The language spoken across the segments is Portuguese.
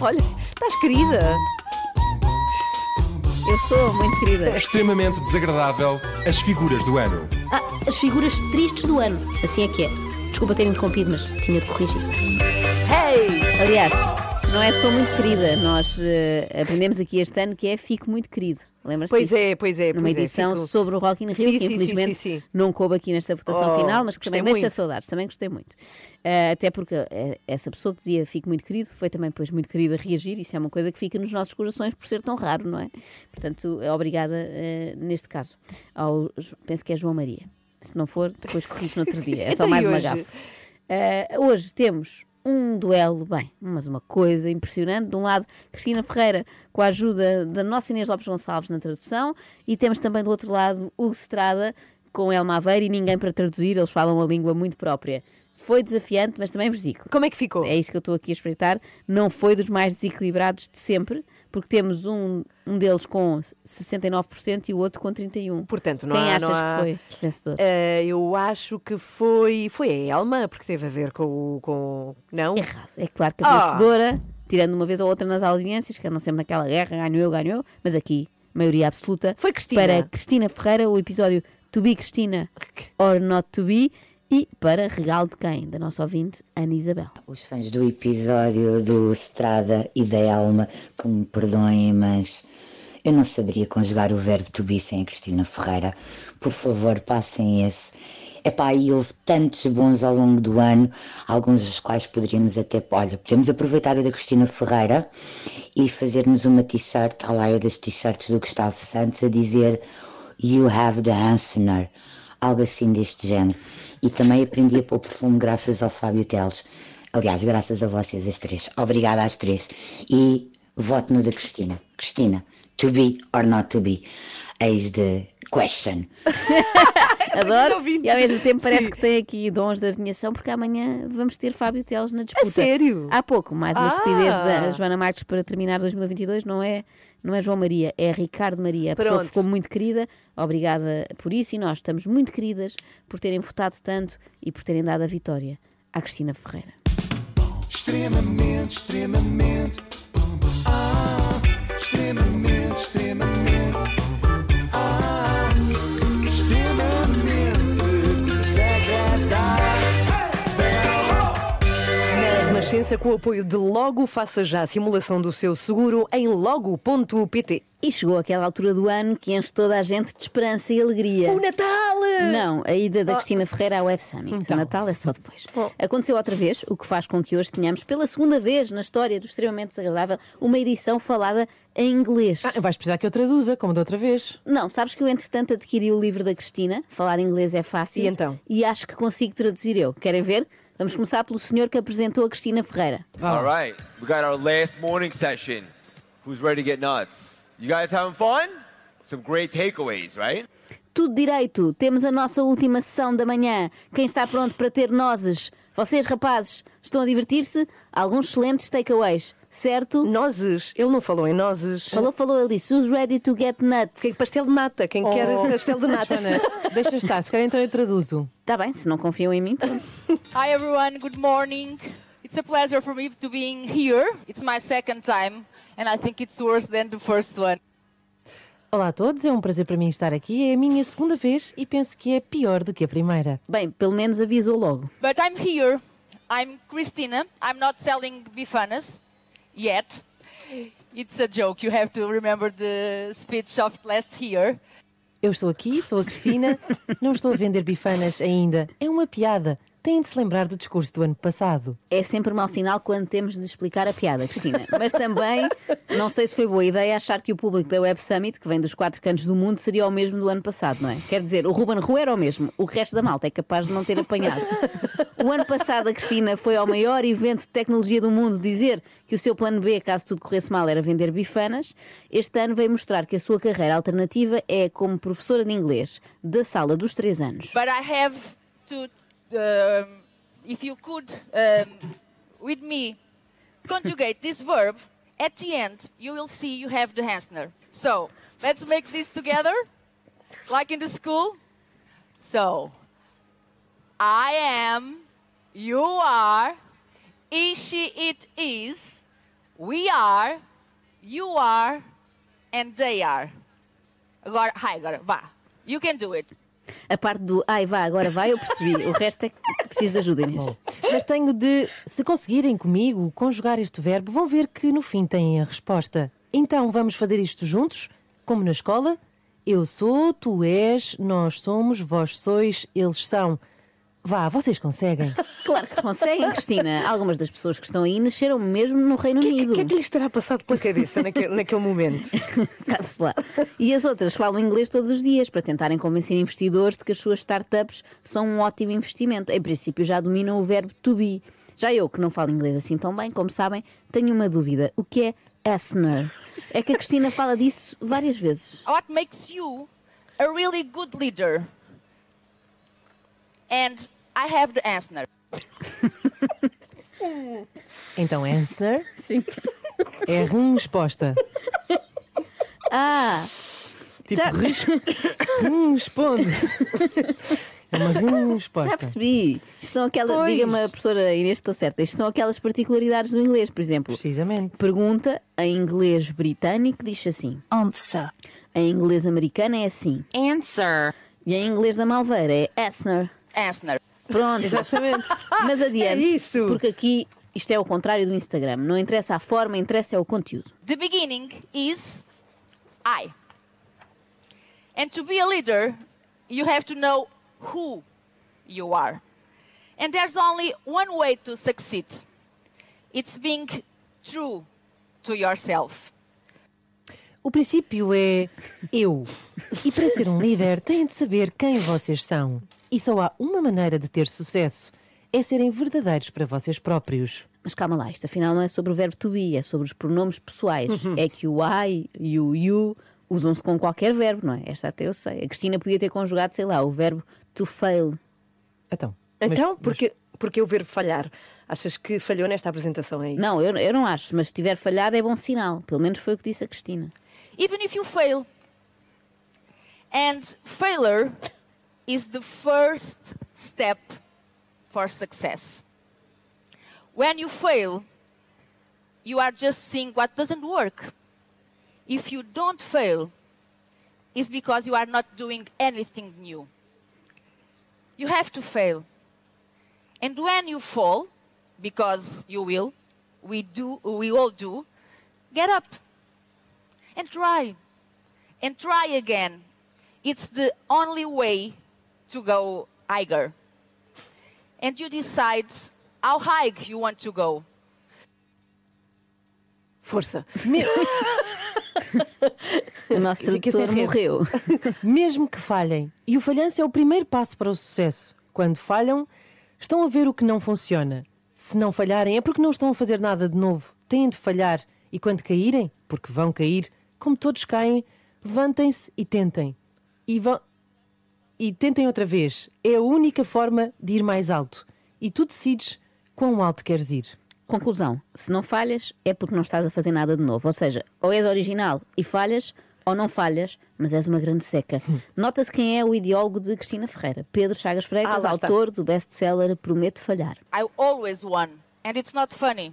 Olha, estás querida. Eu sou muito querida. Extremamente desagradável as figuras do ano. Ah, as figuras tristes do ano. Assim é que é. Desculpa ter interrompido, mas tinha de corrigir. Hey! Aliás, não é sou muito querida. Nós eh, aprendemos aqui este ano que é fico muito querido. Lembras-te Pois disso? é, pois é. Numa pois é, edição fico- sobre o Rock in Rio, Sim, que sim, infelizmente sim, não coube aqui nesta votação Oh, final, mas que também deixa muito. saudades, também gostei muito. Eh, até porque eh, essa pessoa que dizia fico muito querido foi também depois muito querida a reagir, isso é uma coisa que fica nos nossos corações por ser tão raro, não é? Portanto, é obrigada neste caso ao, penso que é João Maria. Se não for, depois corrijo no outro dia. É só Então, e mais uma gafe. Uh, hoje temos um duelo, bem, mas uma coisa impressionante. De um lado, Cristina Ferreira, com a ajuda da nossa Inês Lopes Gonçalves na tradução, e temos também do outro lado Hugo Estrada, com Elma Aveiro e ninguém para traduzir, eles falam uma língua muito própria. Foi desafiante, mas também vos digo, Como é que ficou? é isso que eu estou aqui a espreitar, não foi dos mais desequilibrados de sempre, porque temos um, um deles com 69% e o outro com 31%. Portanto, não Quem há- achas não há- que foi vencedor? Eh, eu acho que foi, foi a Elma, porque teve a ver com o. Com... Não? Errado. É claro que a Ah. vencedora, tirando uma vez ou outra nas audiências, que andam sempre naquela guerra, ganhou eu, ganhou eu, mas aqui, maioria absoluta. Foi Cristina. Para Cristina Ferreira, o episódio To Be Cristina or Not To Be. E para regalo de quem? Da nossa ouvinte, Ana Isabel. Os fãs do episódio do Strada e da Elma, que me perdoem, mas eu não saberia conjugar o verbo to be sem a Cristina Ferreira. Por favor, passem esse. Epá, e houve tantos bons ao longo do ano, alguns dos quais poderíamos até, olha, podemos aproveitar a da Cristina Ferreira e fazermos uma t-shirt, à laia das t-shirts do Gustavo Santos, a dizer You have the answer, algo assim deste género. E também aprendi a pôr perfume graças ao Fábio Teles. Aliás, graças a vocês as três. Obrigada às três. E voto no da Cristina. Cristina, to be or not to be? Eis de question. Adoro. E ao mesmo tempo parece Sim. que tem aqui dons de adivinhação, porque amanhã vamos ter Fábio Teles na disputa. sério? Há pouco, mais uma Ah. estupidez da Joana Marques para terminar 2022, não é, não é João Maria, é Ricardo Maria. A pessoa ficou muito querida, obrigada por isso, e nós estamos muito queridas por terem votado tanto e por terem dado a vitória à Cristina Ferreira. Extremamente, extremamente. Ah, extremamente, extremamente. Renascença, com o apoio de Logo, faça já a simulação do seu seguro em logo.pt. E chegou aquela altura do ano que enche toda a gente de esperança e alegria. O Natal! Não, a ida da Cristina Ferreira à Web Summit. Então. O Natal é só depois. Aconteceu outra vez, o que faz com que hoje tenhamos, pela segunda vez na história do extremamente desagradável, uma edição falada em inglês. Ah, vais precisar que eu traduza, como da outra vez. Não, sabes que eu, entretanto, adquiri o livro da Cristina, falar inglês é fácil. E então? E acho que consigo traduzir eu. Querem ver? Vamos começar pelo senhor que apresentou a Cristina Ferreira. All right, we got our last morning session. Who's ready to get nuts? You guys having fun? Some great takeaways, right? Tudo direito, temos a nossa última sessão da manhã. Quem está pronto para ter nozes? Vocês, rapazes, estão a divertir-se? Alguns excelentes takeaways, certo? Nozes. Ele não falou em nozes. Falou, falou, ele disse: Who's ready to get nuts? Que pastel de nata. Quem quer pastel de nata? Deixa estar, se calhar então eu traduzo. Está bem, se não confiam em mim. Hi everyone, good morning. It's a pleasure for me to being here. It's my second time and I think it's worse than the first one. Olá a todos, é um prazer para mim estar aqui. É a minha segunda vez e penso que é pior do que a primeira. Bem, pelo menos avisou logo. But I'm here. I'm Christina. I'm not selling bifanas yet. It's a joke. You have to remember the speech of last year. Eu estou aqui, sou a Cristina, não estou a vender bifanas ainda. É uma piada. Têm de se lembrar do discurso do ano passado. É sempre mau sinal quando temos de explicar a piada, Cristina. Mas também, não sei se foi boa ideia achar que o público da Web Summit, que vem dos quatro cantos do mundo, seria o mesmo do ano passado, não é? Quer dizer, o Ruben Rua era o mesmo, o resto da malta é capaz de não ter apanhado. O ano passado, a Cristina foi ao maior evento de tecnologia do mundo dizer que o seu plano B, caso tudo corresse mal, era vender bifanas. Este ano veio mostrar que a sua carreira alternativa é como professora de inglês da sala dos três anos. But I have to, um, if you could, um, with me, conjugate this verb at the end, you will see you have the Hansner. So let's make this together, like in the school. So I am, you are, he, she, it is, We are, you are, and they are. Agora, agora, vá. You can do it. A parte do ai vá, agora vai, eu percebi. O resto é que preciso de ajuda, Inês. Mas tenho de, se conseguirem comigo conjugar este verbo, vão ver que no fim têm a resposta. Então vamos fazer isto juntos, como na escola? Eu sou, tu és, nós somos, vós sois, eles são. Vá, vocês conseguem. Claro que conseguem, Cristina. Algumas das pessoas que estão aí nasceram mesmo no Reino O que, Unido. que é que lhes terá passado pela cabeça naquele, naquele momento? Sabe-se lá. E as outras falam inglês todos os dias para tentarem convencer investidores de que as suas startups são um ótimo investimento. Em princípio, já dominam o verbo to be. Já eu, que não falo inglês assim tão bem, como sabem, tenho uma dúvida. O que é Asner? É que a Cristina fala disso várias vezes. What makes you a really good leader? And I have the answer. Então, answer Sim. é resposta. Ah, Tipo, Já- res- responde. É uma resposta. já percebi. Isto são aquelas, Pois. diga-me a professora Inês, estou certa. Isto são aquelas particularidades do inglês, por exemplo. Precisamente. Pergunta em inglês britânico diz assim. Answer. Em inglês americano é assim. Answer. E em inglês da Malveira é Asner. Answer. Pronto. Exatamente. Mas adiante. É isso. Porque aqui isto é o contrário do Instagram. Não interessa a forma, interessa é o conteúdo. The beginning is I. And to be a leader, you have to know who you are. And there's only one way to succeed it's being true to yourself. O princípio é eu. E para ser um líder, têm de saber quem vocês são. E só há uma maneira de ter sucesso: é serem verdadeiros para vocês próprios. Mas calma lá, isto afinal não é sobre o verbo to be, é sobre os pronomes pessoais. É que o I e o you usam-se com qualquer verbo, não é? Esta até eu sei. A Cristina podia ter conjugado, sei lá, o verbo to fail. Então, mas- Então, mas- porque, porque eu ver falhar? Achas que falhou nesta apresentação? É isso? Não, eu, eu não acho, mas se tiver falhado é bom sinal. Pelo menos foi o que disse a Cristina. Even if you fail. And failure is the first step for success. When you fail, you are just seeing what doesn't work. If you don't fail, it's because you are not doing anything new. You have to fail. And when you fall, because you will, we do, we all do, get up and try and try again. It's the only way to go higher. And you decide how high you want to go. Força. O nosso tradutor morreu. Mesmo que falhem, e o falhanço é o primeiro passo para o sucesso. Quando falham, estão a ver o que não funciona. Se não falharem, é porque não estão a fazer nada de novo. Têm de falhar. E quando caírem, porque vão cair, como todos caem, levantem-se e tentem. E vão. E tentem outra vez. É a única forma de ir mais alto. E tu decides quão alto queres ir. Conclusão: se não falhas, é porque não estás a fazer nada de novo. Ou seja, ou és original e falhas, ou não falhas, mas és uma grande seca. Nota-se quem é o ideólogo de Cristina Ferreira. Pedro Chagas Freitas, Ah, autor do best-seller Prometo Falhar. I always won. And it's not funny.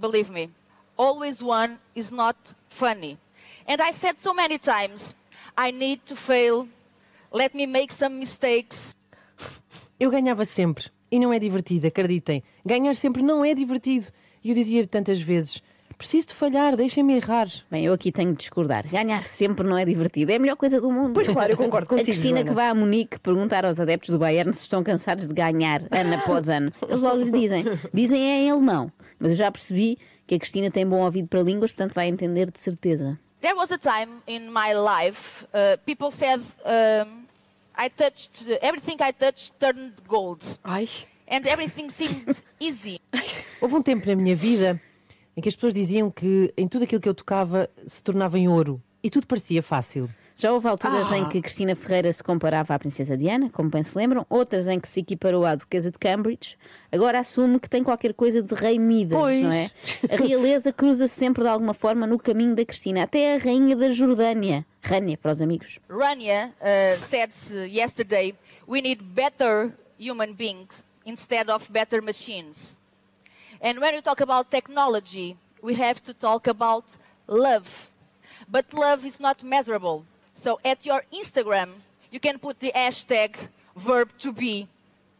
Believe me. Always won is not funny. And I said so many times, I need to fail. Let me make some mistakes. Eu ganhava sempre. E não é divertido, acreditem. Ganhar sempre não é divertido. E eu dizia tantas vezes: preciso de falhar, deixem-me errar. Bem, eu aqui tenho de discordar. Ganhar sempre não é divertido. É a melhor coisa do mundo. Pois claro, eu concordo A contigo, Cristina Joana. que vai a Munique perguntar aos adeptos do Bayern se estão cansados de ganhar ano após ano. Eles logo lhe dizem. Dizem é em alemão. Mas eu já percebi que a Cristina tem bom ouvido para línguas, portanto vai entender de certeza. There was a time in my life, uh, people said um, I touched, everything I touched turned gold. Ai, And everything seemed easy. Houve um tempo na minha vida em que as pessoas diziam que em tudo aquilo que eu tocava se tornava em ouro. E tudo parecia fácil. Já houve alturas em que Cristina Ferreira se comparava à Princesa Diana, como bem se lembram, outras em que se equiparou à Duquesa de Cambridge. Agora assume que tem qualquer coisa de Rei Midas, Pois. não é? A realeza cruza-se sempre de alguma forma no caminho da Cristina, até a Rainha da Jordânia. Rânia, para os amigos. Rania uh, said yesterday, we need better human beings instead of better machines. And when we talk about technology, we have to talk about love. But love is not measurable. So at your Instagram, you can put the hashtag verb to be.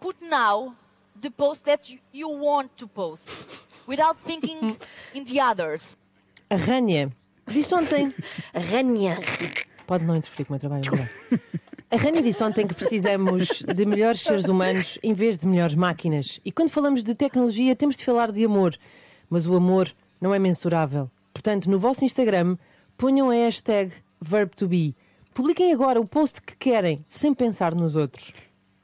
Put now the post that you, you want to post without thinking in the others. Rania disse ontem. Ranha. Pode não interferir com o meu trabalho, obrigado. A Rania disse ontem que precisamos de melhores seres humanos em vez de melhores máquinas. E quando falamos de tecnologia, temos de falar de amor. Mas o amor não é mensurável. Portanto, no vosso Instagram, ponham a hashtag verb2be. Publiquem agora o post que querem, sem pensar nos outros.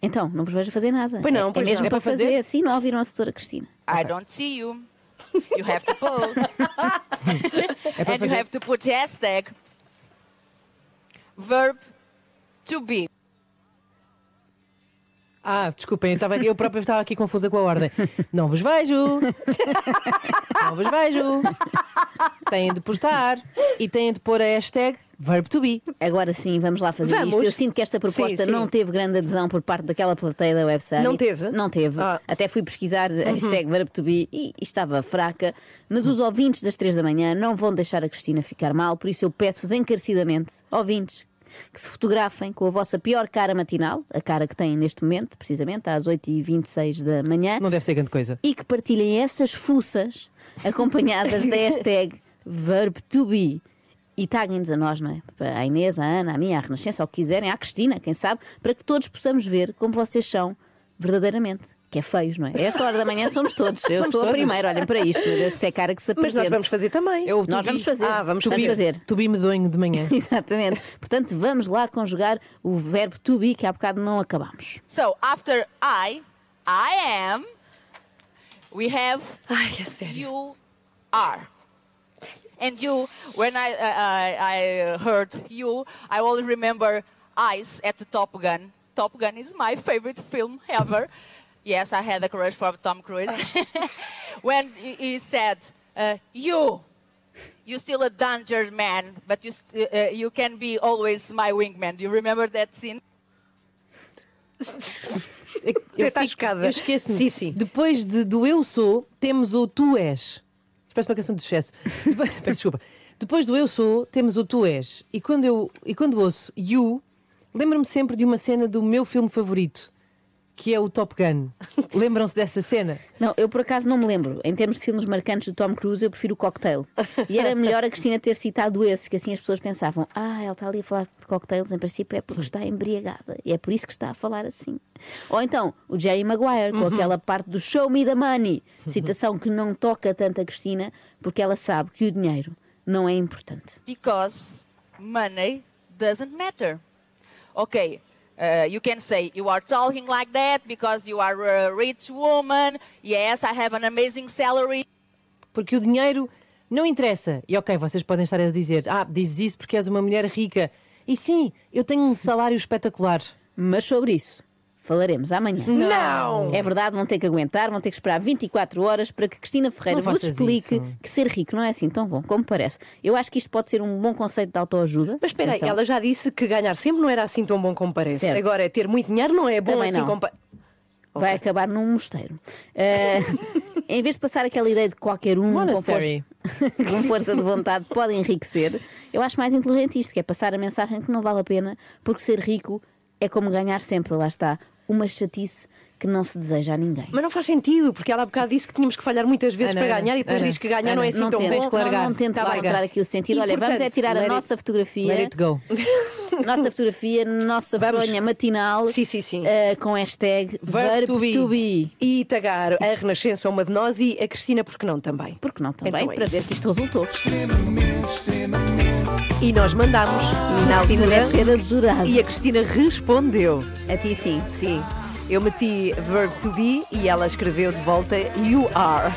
Então, não vos vejo a fazer nada. Pois não, é, é pois mesmo não. É para para fazer? fazer? assim, não ouviram a setora Cristina. I don't see you. You have to post. And you have to put hashtag verb to be. Ah, desculpem, eu, estava, eu própria estava aqui confusa com a ordem. Não vos vejo. Não vos vejo. Têm de postar e têm de pôr a hashtag verb2be. Agora sim, vamos lá fazer Vamos. isto. Eu sinto que esta proposta Sim, sim. não teve grande adesão por parte daquela plateia da Web Summit. Não teve? Não teve. Ah. Até fui pesquisar a hashtag verb2be e, e estava fraca. Mas os ouvintes das 3 da manhã não vão deixar a Cristina ficar mal, por isso eu peço-vos encarecidamente, ouvintes, que se fotografem com a vossa pior cara matinal, a cara que têm neste momento, precisamente às 8h26 da manhã, Não deve ser grande coisa. e que partilhem essas fuças acompanhadas da hashtag verb2be. E taguem-nos a nós, não é? À Inês, à Ana, à minha, à Renascença, ao que quiserem, à Cristina, quem sabe, para que todos possamos ver como vocês são verdadeiramente. Que é feios, não é? A esta hora da manhã somos todos. Eu Somos sou a todos. primeira, olhem para isto, meu Deus, se é cara que se Mas apresenta. nós vamos fazer também. Eu, Nós vamos fazer. Ah, vamos vamos fazer. To be medonho de manhã. Exatamente. Portanto, vamos lá conjugar o verbo to be que há bocado não acabamos. So after I, I am, we have Ai, é sério. you are. And you, when I, I, I heard you, I always remember Eyes at the Top Gun. Top Gun is my favorite film ever. Yes, I had a crush for Tom Cruise. when he said, uh, "You, you're still a danger man, but you, st- uh, you can be always my wingman." Do you remember that scene? Eu, Está fico- eu esqueço-me. Sim, sim. Depois de, do eu sou, temos o tu és. Parece uma canção de sucesso. Depois, peço desculpa. Depois do eu sou, temos o tu és. E quando, eu, e quando ouço you, lembro-me sempre de uma cena do meu filme favorito, que é o Top Gun. Lembram-se dessa cena? Não, eu por acaso não me lembro. Em termos de filmes marcantes do Tom Cruise, eu prefiro o cocktail. E era melhor a Cristina ter citado esse, que assim as pessoas pensavam: ah, ela está ali a falar de cocktails, em princípio é porque está embriagada. E é por isso que está a falar assim. Ou então o Jerry Maguire, com aquela parte do Show Me the Money, citação que não toca tanto a Cristina, porque ela sabe que o dinheiro não é importante. because money doesn't matter. Okay, uh, you can say you are talking like that because you are a rich woman. Yes, I have an amazing salary. Porque o dinheiro não interessa. E ok, vocês podem estar a dizer, ah, dizes isso porque és uma mulher rica. E sim, eu tenho um salário espetacular. Mas sobre isso falaremos amanhã. Não! É verdade, vão ter que aguentar, vão ter que esperar 24 horas para que Cristina Ferreira Não vos faças explique isso. que ser rico não é assim tão bom como parece. Eu acho que isto pode ser um bom conceito de autoajuda. Mas espera aí, Atenção. ela já disse que ganhar sempre não era assim tão bom como parece. Certo. Agora, ter muito dinheiro não é bom Também assim não. como vai acabar num mosteiro. Eh, em vez de passar aquela ideia de qualquer um com força, com força de vontade pode enriquecer, eu acho mais inteligente isto, que é passar a mensagem que não vale a pena, porque ser rico é como ganhar sempre, lá está, uma chatice que não se deseja a ninguém. Mas não faz sentido, porque ela há bocado disse que tínhamos que falhar muitas vezes Ana, para ganhar e depois Ana, diz que ganhar Ana, não é assim não tão tentes, bom. largar. não, não tentes Tá encontrar aqui o sentido. E, Olha, vamos é portanto, tirar a let nossa Let fotografia. it go. Nossa fotografia, nossa fronha matinal Sim, sim, sim. eh, com hashtag Verb to be. verb2be. E tagar a Renascença, uma de nós, e a Cristina, porque não também. Porque não também, Então é para isso. ver que isto resultou. extremamente, extremamente, E nós mandamos na A Cristina altura, deve ter adorado. e a Cristina respondeu. A ti sim. Sim. Eu meti verb to be e ela escreveu de volta you are.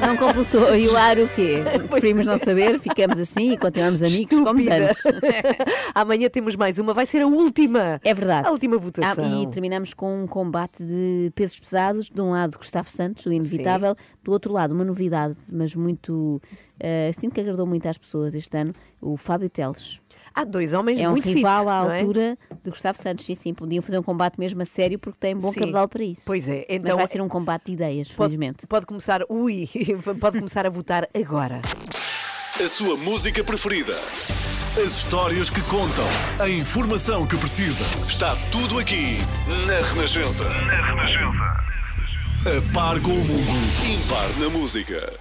Não completou. E o ar o quê? Preferimos não saber, ficamos assim e continuamos amigos como Estúpida. estamos. Amanhã temos mais uma, vai ser a última. É verdade. A última votação. Ah, e terminamos com um combate de pesos pesados. De um lado, Gustavo Santos, o inevitável. Do outro lado, uma novidade, mas muito eh, sinto que agradou muito às pessoas este ano, o Fábio Teles. Há dois homens É um muito rival fit, à não é? altura de Gustavo Santos, sim, sim. Podiam fazer um combate mesmo a sério porque tem bom Sim. cabedal para isso. Pois é, Mas então vai ser um combate de ideias, pode, felizmente. pode começar, ui, pode começar a votar agora. A sua música preferida. As histórias que contam. A informação que precisa. Está tudo aqui na Renascença. Na Renascença. A par com o mundo. Impar na música.